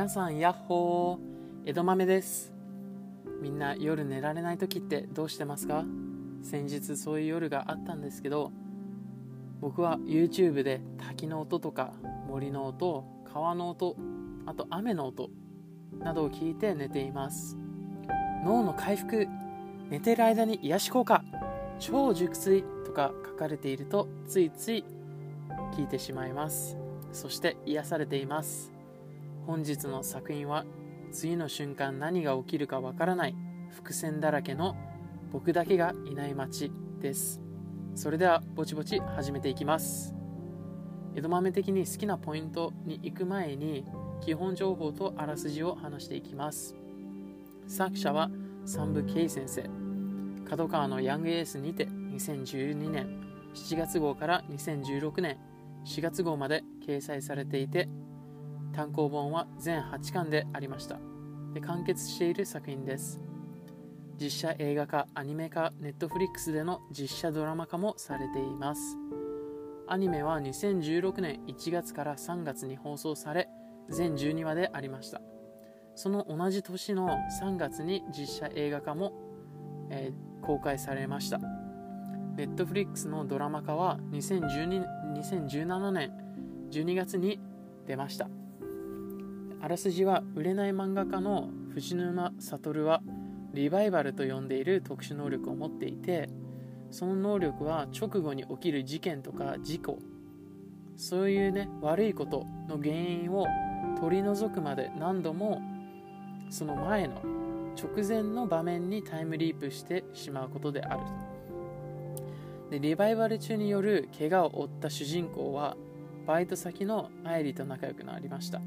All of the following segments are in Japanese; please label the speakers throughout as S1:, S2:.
S1: 皆さんヤッホー。江戸豆です。みんな夜寝られない時ってどうしてますか？先日そういう夜があったんですけど僕は YouTube で滝の音とか森の音川の音あと雨の音などを聞いて寝ています。脳の回復寝てる間に癒し効果超熟睡とか書かれているとついつい聞いてしまいます。そして癒されています。本日の作品は次の瞬間何が起きるかわからない伏線だらけの僕だけがいない街です。それではぼちぼち始めていきます。江戸豆的に好きなポイントに行く前に基本情報とあらすじを話していきます。作者は三部圭先生。角川のヤングエースにて2012年7月号から2016年4月号まで掲載されていて単行本は全8巻でありました。で完結している作品です。実写映画化アニメ化ネットフリックスでの実写ドラマ化もされています。アニメは2016年1月から3月に放送され全12話でありました。その同じ年の3月に実写映画化も、えー、公開されました。ネットフリックスのドラマ化は2012 2017年12月に出ました。あらすじは売れない漫画家の藤沼悟はリバイバルと呼んでいる特殊能力を持っていてその能力は直後に起きる事件とか事故そういうね悪いことの原因を取り除くまで何度もその前の直前の場面にタイムリープしてしまうことである。でリバイバル中による怪我を負った主人公はバイト先の愛梨と仲良くなりました。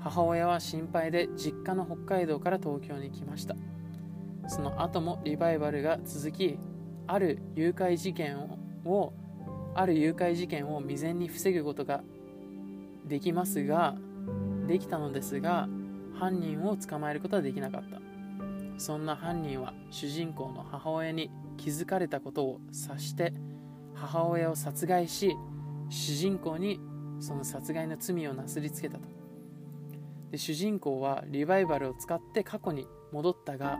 S1: 母親は心配で実家の北海道から東京に来ました。その後もリバイバルが続きある誘拐事件をある誘拐事件を未然に防ぐことができますができたのですが犯人を捕まえることはできなかった。そんな犯人は主人公の母親に気づかれたことを察して母親を殺害し主人公にその殺害の罪をなすりつけたと。で主人公はリバイバルを使って過去に戻ったが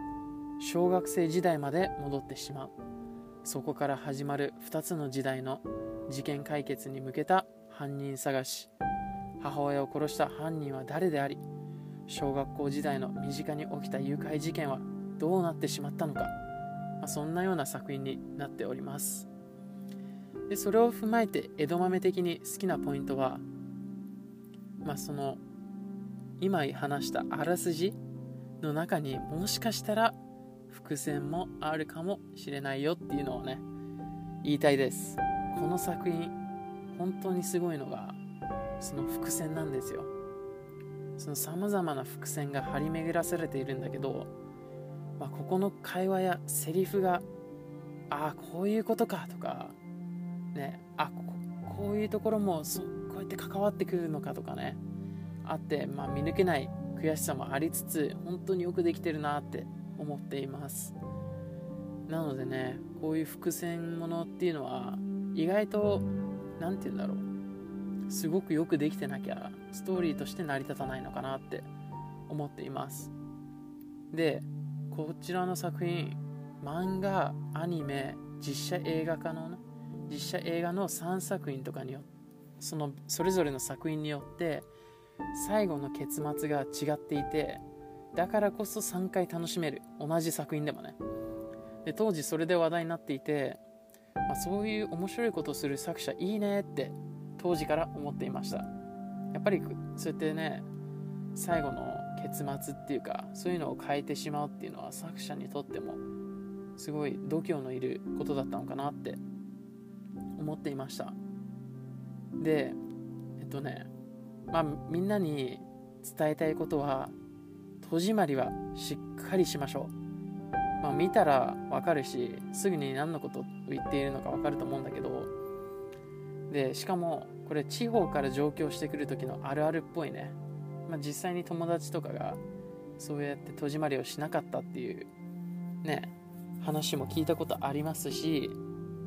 S1: 小学生時代まで戻ってしまう。そこから始まる2つの時代の事件解決に向けた犯人探し。母親を殺した犯人は誰であり小学校時代の身近に起きた誘拐事件はどうなってしまったのか、まあ、そんなような作品になっております。でそれを踏まえて江戸豆的に好きなポイントは、まあ、その今話したあらすじの中にもしかしたら伏線もあるかもしれないよっていうのをね言いたいです。この作品本当にすごいのがその伏線なんですよ。そのさまざまな伏線が張り巡らされているんだけど、まあ、ここの会話やセリフがああこういうことかとかねあここういうところもそこうやって関わってくるのかとかね。あって、まあ、見抜けない悔しさもありつつ本当によくできてるなって思っています。なのでねこういう伏線ものっていうのは意外と何て言うんだろうすごくよくできてなきゃストーリーとして成り立たないのかなって思っています。でこちらの作品漫画アニメ実写映画化の実写映画の3作品とかによってそのそれぞれの作品によって最後の結末が違っていてだからこそ3回楽しめる。同じ作品でもね。で当時それで話題になっていて、まあ、そういう面白いことする作者いいねって当時から思っていました。やっぱりそうやってね最後の結末っていうかそういうのを変えてしまうっていうのは作者にとってもすごい度胸のいることだったのかなって思っていました。でえっとねまあ、みんなに伝えたいことは戸締まりはしっかりしましょう、まあ、見たらわかるしすぐに何のことを言っているのかわかると思うんだけど。でしかもこれ地方から上京してくる時のあるあるっぽいね、まあ、実際に友達とかがそうやって戸締まりをしなかったっていうね話も聞いたことありますし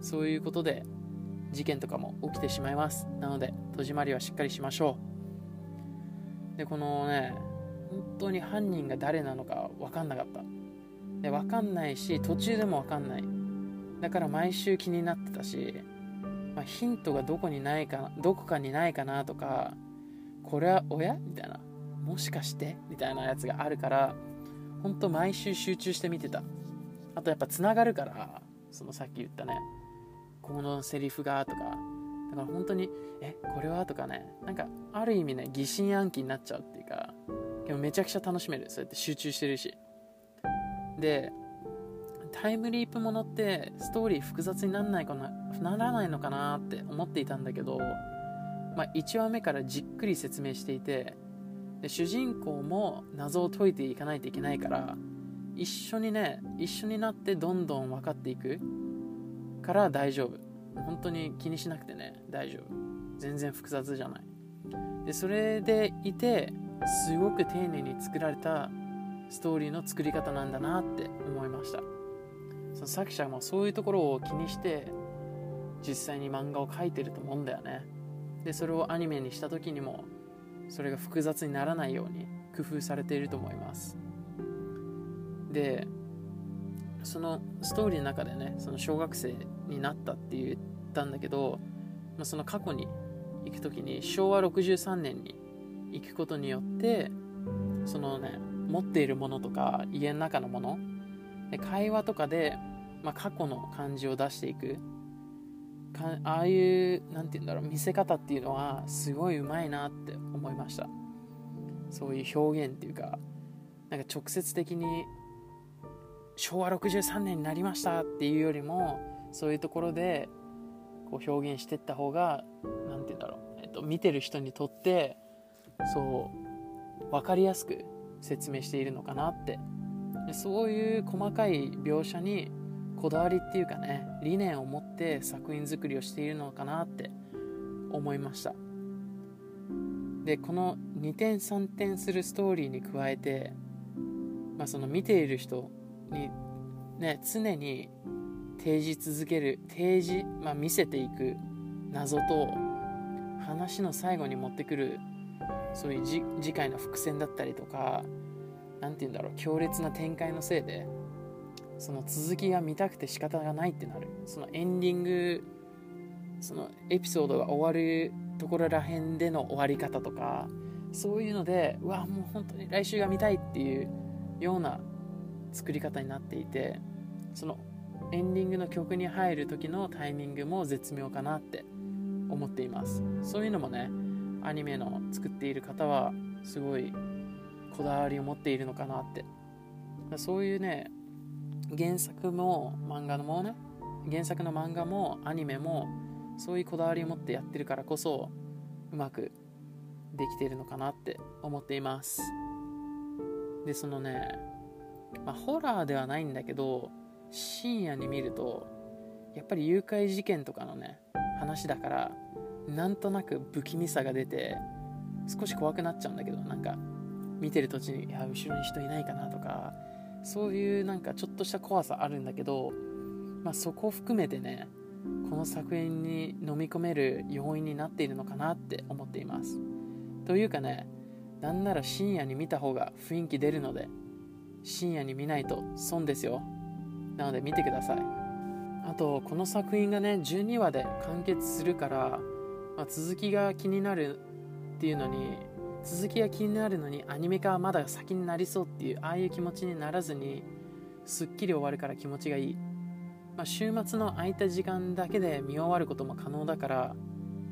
S1: そういうことで事件とかも起きてしまいます。なので戸締まりはしっかりしましょう。でこのね本当に犯人が誰なのか分かんなかった。で分かんないし途中でも分かんない。だから毎週気になってたし、まあ、ヒントがどこにないかどこかにないかなとかこれは親？みたいな。もしかして？みたいなやつがあるから本当毎週集中して見てた。あとやっぱつながるからそのさっき言ったねこのセリフがとか。だから本当にえこれは？とかねなんかある意味ね疑心暗鬼になっちゃうっていうかでもめちゃくちゃ楽しめる。そうやって集中してるし。でタイムリープものってストーリー複雑になんないかなならないのかなって思っていたんだけど、まあ、1話目からじっくり説明していてで主人公も謎を解いていかないといけないから一緒にね一緒になってどんどん分かっていくから大丈夫。本当に気にしなくてね大丈夫。全然複雑じゃない。でそれでいてすごく丁寧に作られたストーリーの作り方なんだなって思いました。その作者もそういうところを気にして実際に漫画を描いてると思うんだよね。でそれをアニメにした時にもそれが複雑にならないように工夫されていると思います。でそのストーリーの中でねその小学生になったって言ったんだけど、まあ、その過去に行く時に昭和63年に行くことによってそのね持っているものとか家の中のもので会話とかで、まあ、過去の感じを出していく。かああいう何て言うんだろう見せ方っていうのはすごいうまいなって思いました。そういう表現っていうかなんか直接的に昭和63年になりましたっていうよりもそういうところでこう表現してった方が何て言うんだろう、えっと、見てる人にとってそう分かりやすく説明しているのかなって。そういう細かい描写にこだわりっていうかね理念を持って作品作りをしているのかなって思いました。でこの2点3点するストーリーに加えて、まあ、その見ている人にね常に提示続ける提示、まあ、見せていく謎と話の最後に持ってくるそういう次回の伏線だったりとか何て言うんだろう強烈な展開のせいでその続きが見たくて仕方がないってなる。そのエンディングそのエピソードが終わるところらへんでの終わり方とかそういうのでうわもう本当に来週が見たいっていうような作り方になっていてそのエンディングの曲に入る時のタイミングも絶妙かなって思っています。そういうのもねアニメの作っている方はすごいこだわりを持っているのかなって。そういうね原作も漫画のもね原作の漫画もアニメもそういうこだわりを持ってやってるからこそうまくできてるのかなって思っています。でそのね、まあ、ホラーではないんだけど深夜に見るとやっぱり誘拐事件とかのね話だからなんとなく不気味さが出て少し怖くなっちゃうんだけどなんか見てる途中にいや後ろに人いないかなとかそういうなんかちょっとした怖さあるんだけど、まあ、そこを含めてねこの作品に飲み込める要因になっているのかなって思っています。というかねなんなら深夜に見た方が雰囲気出るので深夜に見ないと損ですよ。なので見てください。あとこの作品がね12話で完結するから、まあ、続きが気になるっていうのに続きが気になるのにアニメ化はまだ先になりそうっていうああいう気持ちにならずにすっきり終わるから気持ちがいい、まあ、週末の空いた時間だけで見終わることも可能だから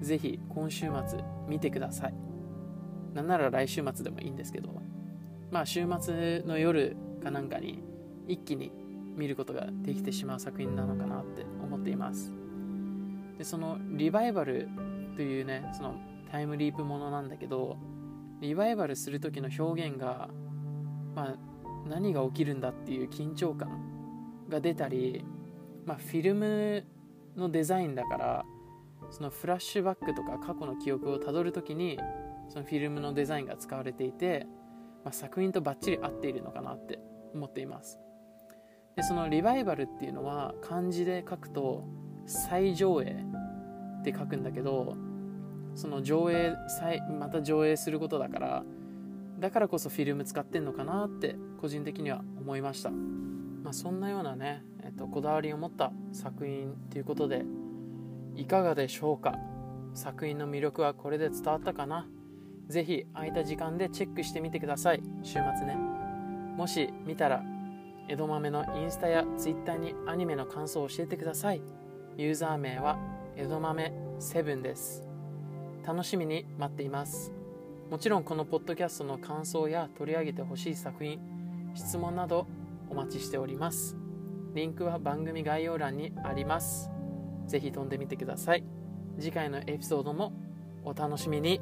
S1: ぜひ今週末見てください。なんなら来週末でもいいんですけど。まあ週末の夜かなんかに一気に見ることができてしまう作品なのかなって思っています。でそのリバイバルというねそのタイムリープものなんだけどリバイバルする時の表現が、まあ、何が起きるんだっていう緊張感が出たり、まあ、フィルムのデザインだからそのフラッシュバックとか過去の記憶をたどる時にそのフィルムのデザインが使われていて、まあ、作品とバッチリ合っているのかなって思っています。でそのリバイバルっていうのは漢字で書くと再上映って書くんだけどその上映再また上映することだからだからこそフィルム使ってんのかなって個人的には思いました、まあ、そんなようなね、えっと、こだわりを持った作品ということでいかがでしょうか？作品の魅力はこれで伝わったかな？ぜひ空いた時間でチェックしてみてください。週末ね。もし見たら江戸豆のインスタやツイッターにアニメの感想を教えてください。ユーザー名は江戸豆7です。楽しみに待っています。もちろんこのポッドキャストの感想や取り上げてほしい作品質問などお待ちしております。リンクは番組概要欄にあります。ぜひ飛んでみてください。次回のエピソードもお楽しみに。